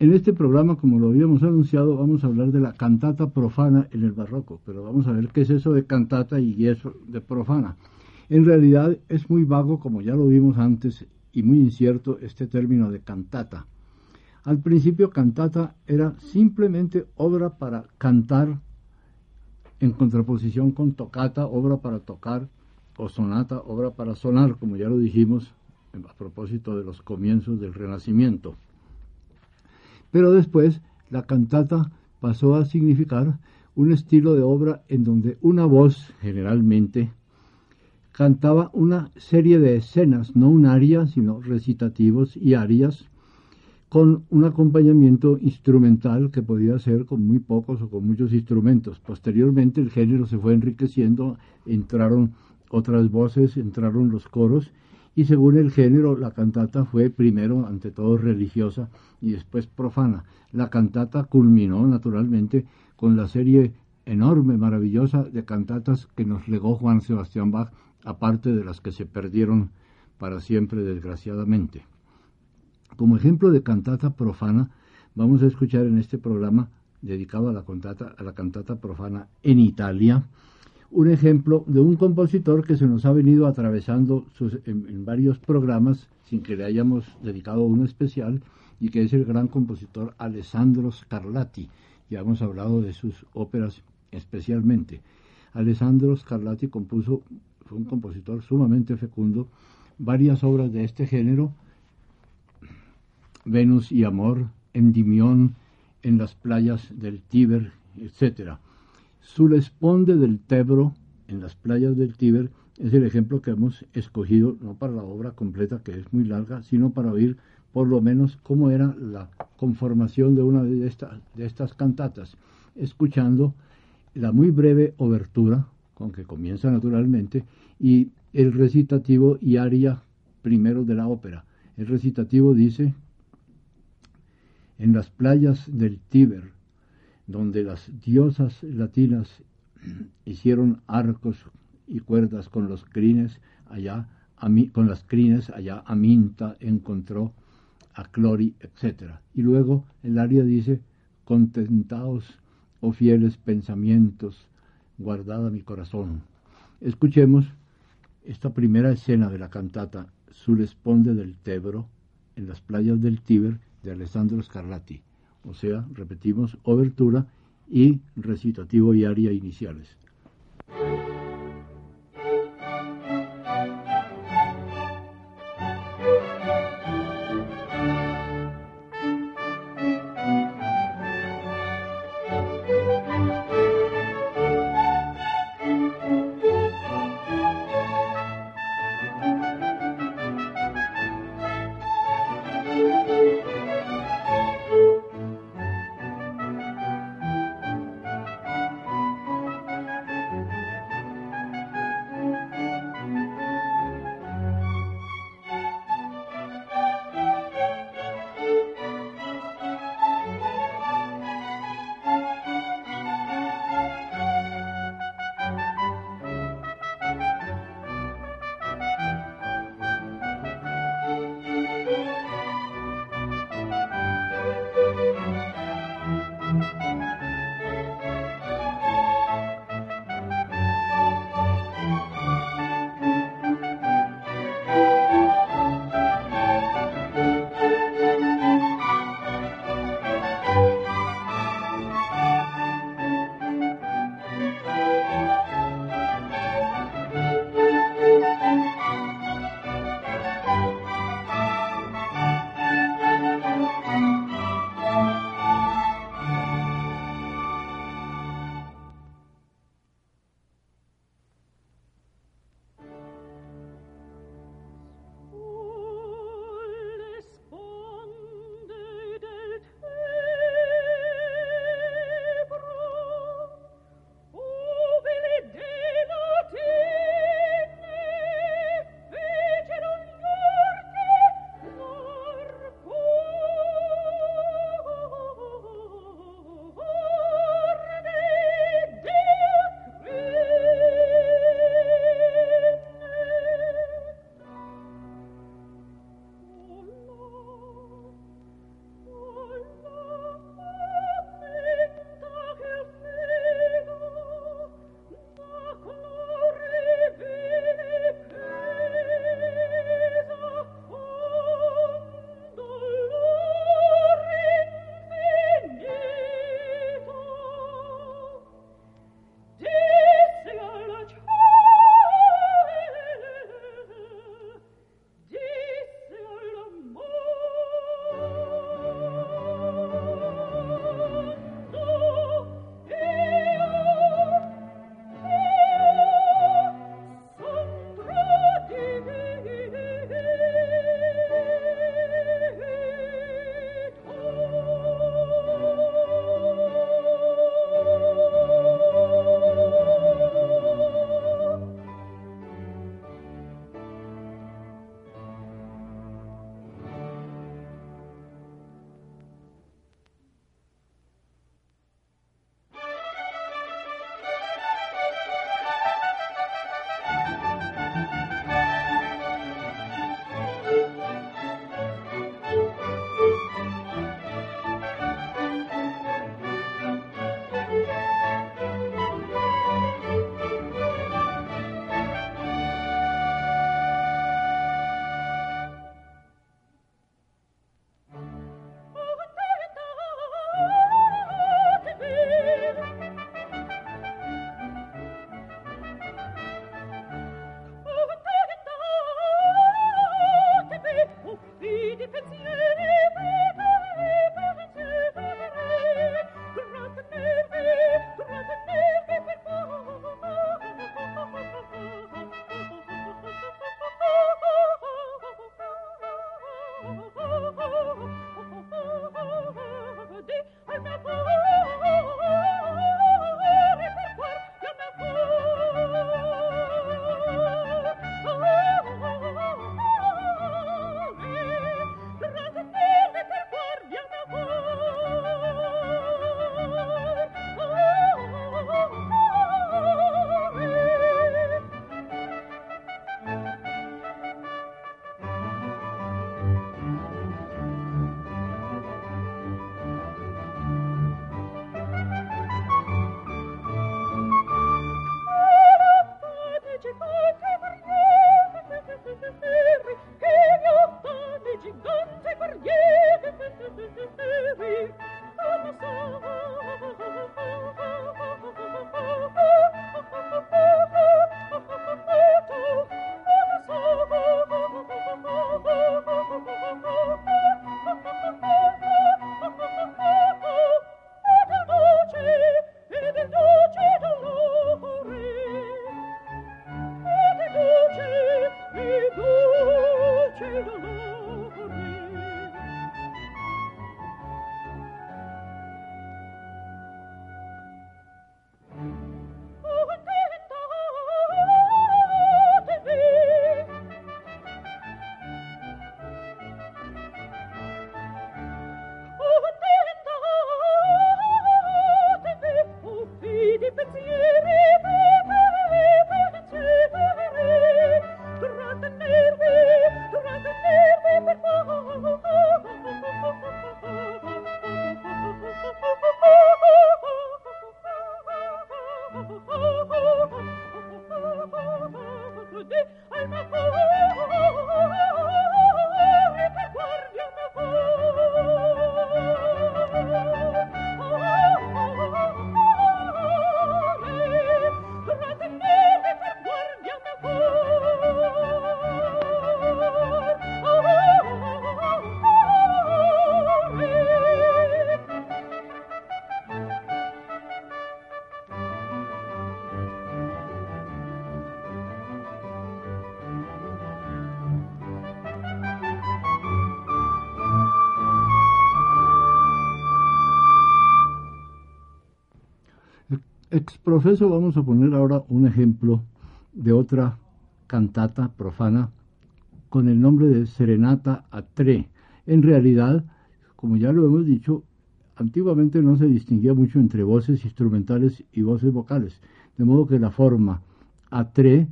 En este programa, como lo habíamos anunciado, vamos a hablar de la cantata profana en el barroco, pero vamos a ver qué es eso de cantata y eso de profana. En realidad es muy vago, como ya lo vimos antes, y muy incierto este término de cantata. Al principio cantata era simplemente obra para cantar en contraposición con tocata, obra para tocar, o sonata, obra para sonar, como ya lo dijimos a propósito de los comienzos del Renacimiento. Pero después la cantata pasó a significar un estilo de obra en donde una voz, generalmente, cantaba una serie de escenas, no un aria, sino recitativos y arias, con un acompañamiento instrumental que podía ser con muy pocos o con muchos instrumentos. Posteriormente el género se fue enriqueciendo, entraron otras voces, entraron los coros y según el género la cantata fue primero ante todo religiosa y después profana. La cantata culminó naturalmente con la serie enorme, maravillosa de cantatas que nos legó Juan Sebastián Bach, aparte de las que se perdieron para siempre desgraciadamente. Como ejemplo de cantata profana, vamos a escuchar en este programa dedicado a la cantata, a la cantata profana en Italia, un ejemplo de un compositor que se nos ha venido atravesando en, varios programas sin que le hayamos dedicado uno especial y que es el gran compositor Alessandro Scarlatti. Ya hemos hablado de sus óperas especialmente. Alessandro Scarlatti compuso, fue un compositor sumamente fecundo, varias obras de este género, Venus y Amor, Endimión, en las playas del Tíber, etcétera Sulesponde del Tebro, en las playas del Tíber, es el ejemplo que hemos escogido, no para la obra completa, que es muy larga, sino para oír por lo menos cómo era la conformación de una de estas, de estas cantatas, escuchando la muy breve obertura, con que comienza naturalmente, y el recitativo y aria primero de la ópera. El recitativo dice, en las playas del Tíber, donde las diosas latinas hicieron arcos y cuerdas con los crines, allá con las crines, allá Aminta encontró a Clori, etc. Y luego el aria dice, contentaos, oh fieles pensamientos, guardada mi corazón. Escuchemos esta primera escena de la cantata Suresponde del Tebro en las playas del Tíber de Alessandro Scarlatti o sea, repetimos, obertura y recitativo y aria iniciales. Profeso, vamos a poner ahora un ejemplo de otra cantata profana con el nombre de Serenata a Tre. En realidad, como ya lo hemos dicho, antiguamente no se distinguía mucho entre voces instrumentales y voces vocales, de modo que la forma a tre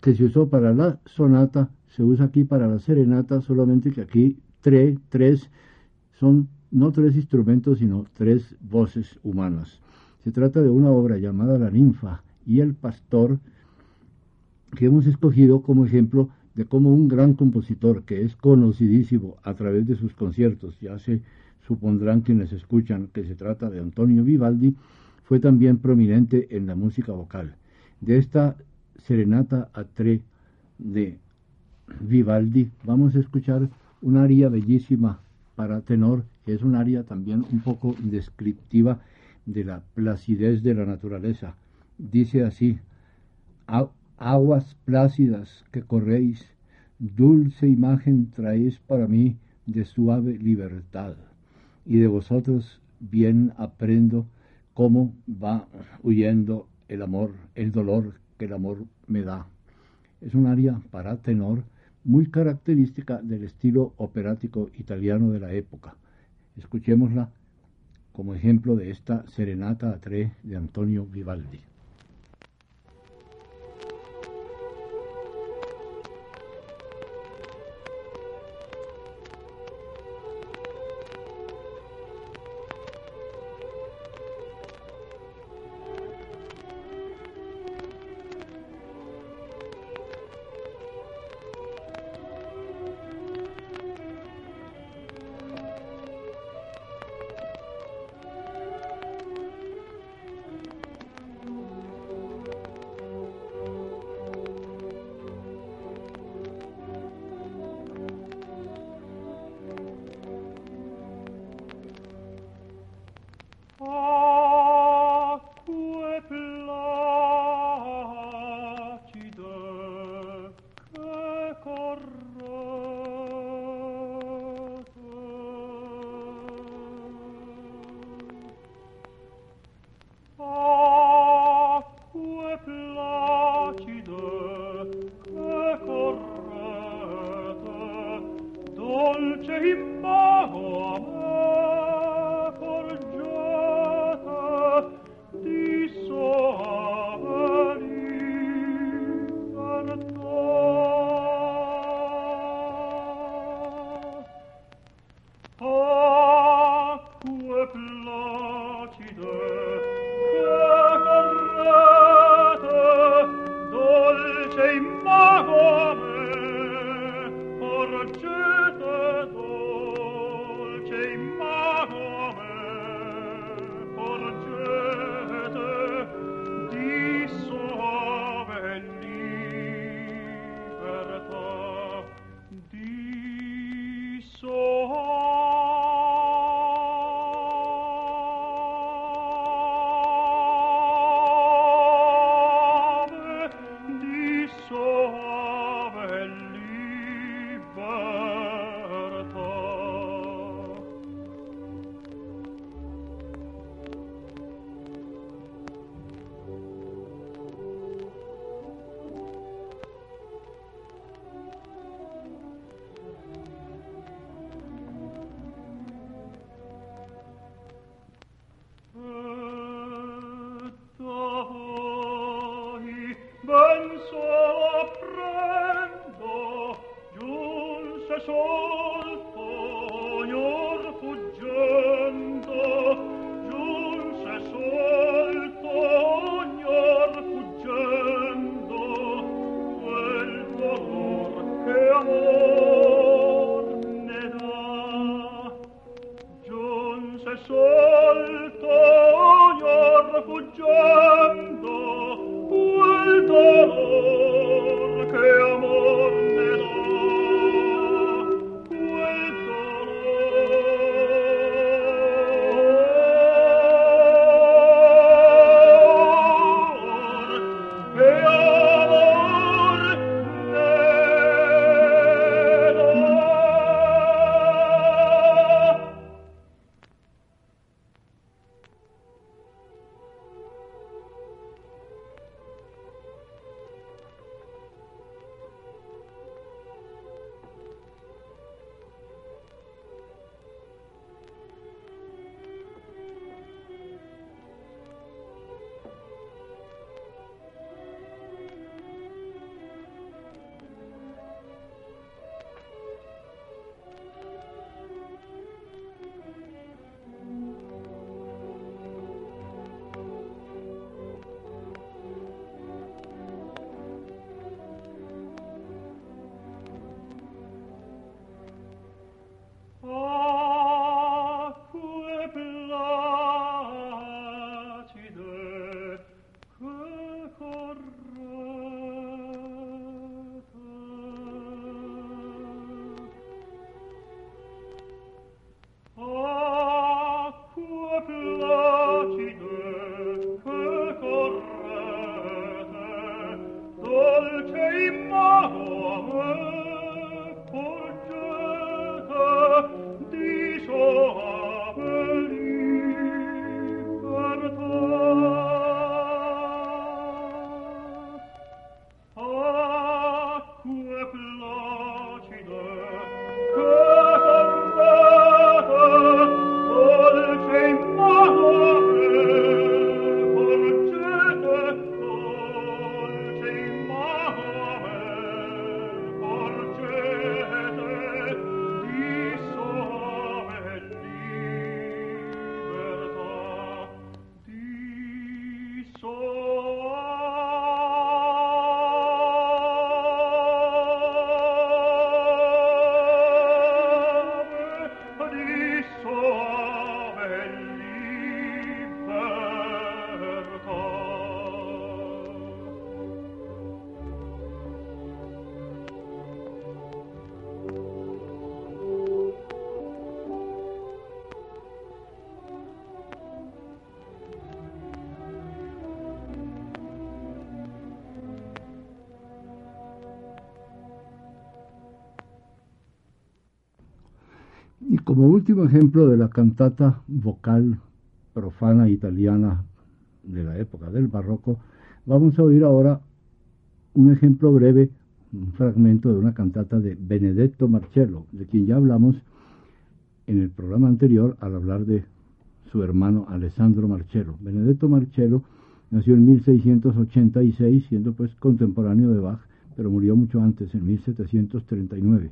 que se usó para la sonata se usa aquí para la serenata, solamente que aquí tre, tres son no tres instrumentos, sino tres voces humanas. Se trata de una obra llamada La ninfa y el pastor que hemos escogido como ejemplo de cómo un gran compositor que es conocidísimo a través de sus conciertos, ya se supondrán quienes escuchan que se trata de Antonio Vivaldi, fue también prominente en la música vocal. De esta serenata a tre de Vivaldi vamos a escuchar una aria bellísima para tenor, que es un aria también un poco descriptiva de la placidez de la naturaleza. Dice así, aguas plácidas que corréis, dulce imagen traéis para mí de suave libertad, y de vosotros bien aprendo cómo va huyendo el amor, el dolor que el amor me da. Es un aria para tenor muy característica del estilo operático italiano de la época. Escuchémosla como ejemplo de esta Serenata a tres de Antonio Vivaldi. Como último ejemplo de la cantata vocal profana italiana de la época del barroco, vamos a oír ahora un ejemplo breve, un fragmento de una cantata de Benedetto Marcello, de quien ya hablamos en el programa anterior al hablar de su hermano Alessandro Marcello. Benedetto Marcello nació en 1686, siendo pues contemporáneo de Bach, pero murió mucho antes, en 1739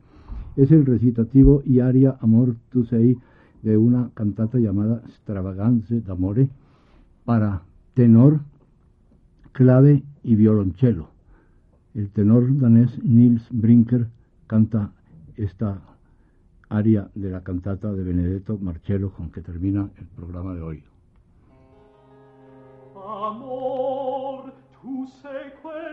es el recitativo y aria Amor tu sei de una cantata llamada Stravagance d'Amore para tenor, clave y violonchelo. El tenor danés Nils Brinker canta esta aria de la cantata de Benedetto Marcello con que termina el programa de hoy. Amor, tu sei con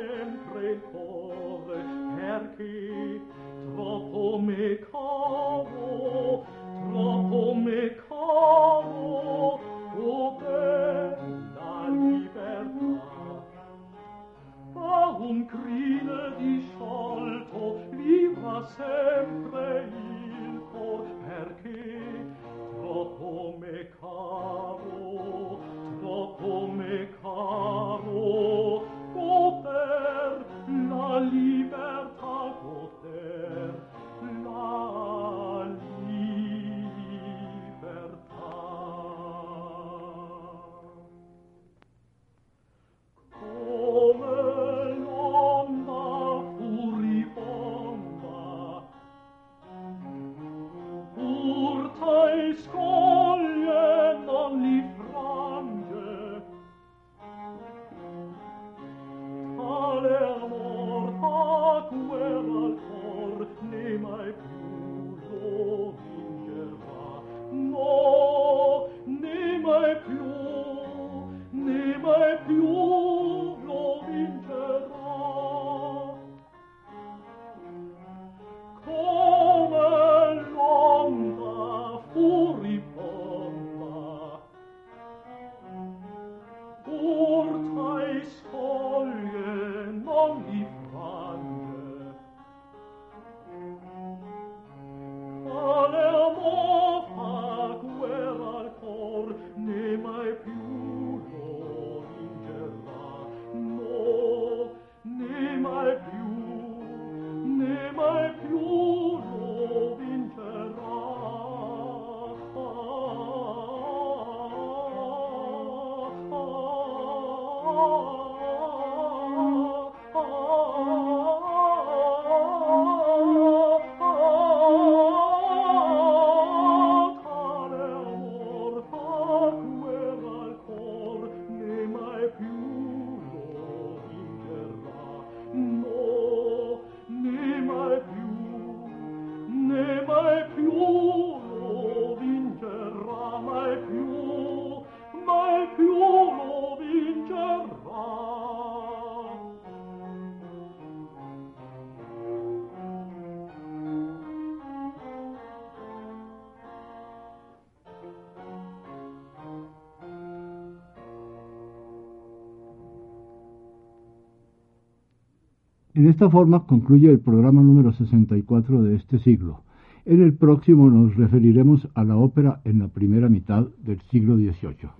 sempre il cuore perché En esta forma concluye el programa número 64 de este siglo. En el próximo nos referiremos a la ópera en la primera mitad del siglo XVIII.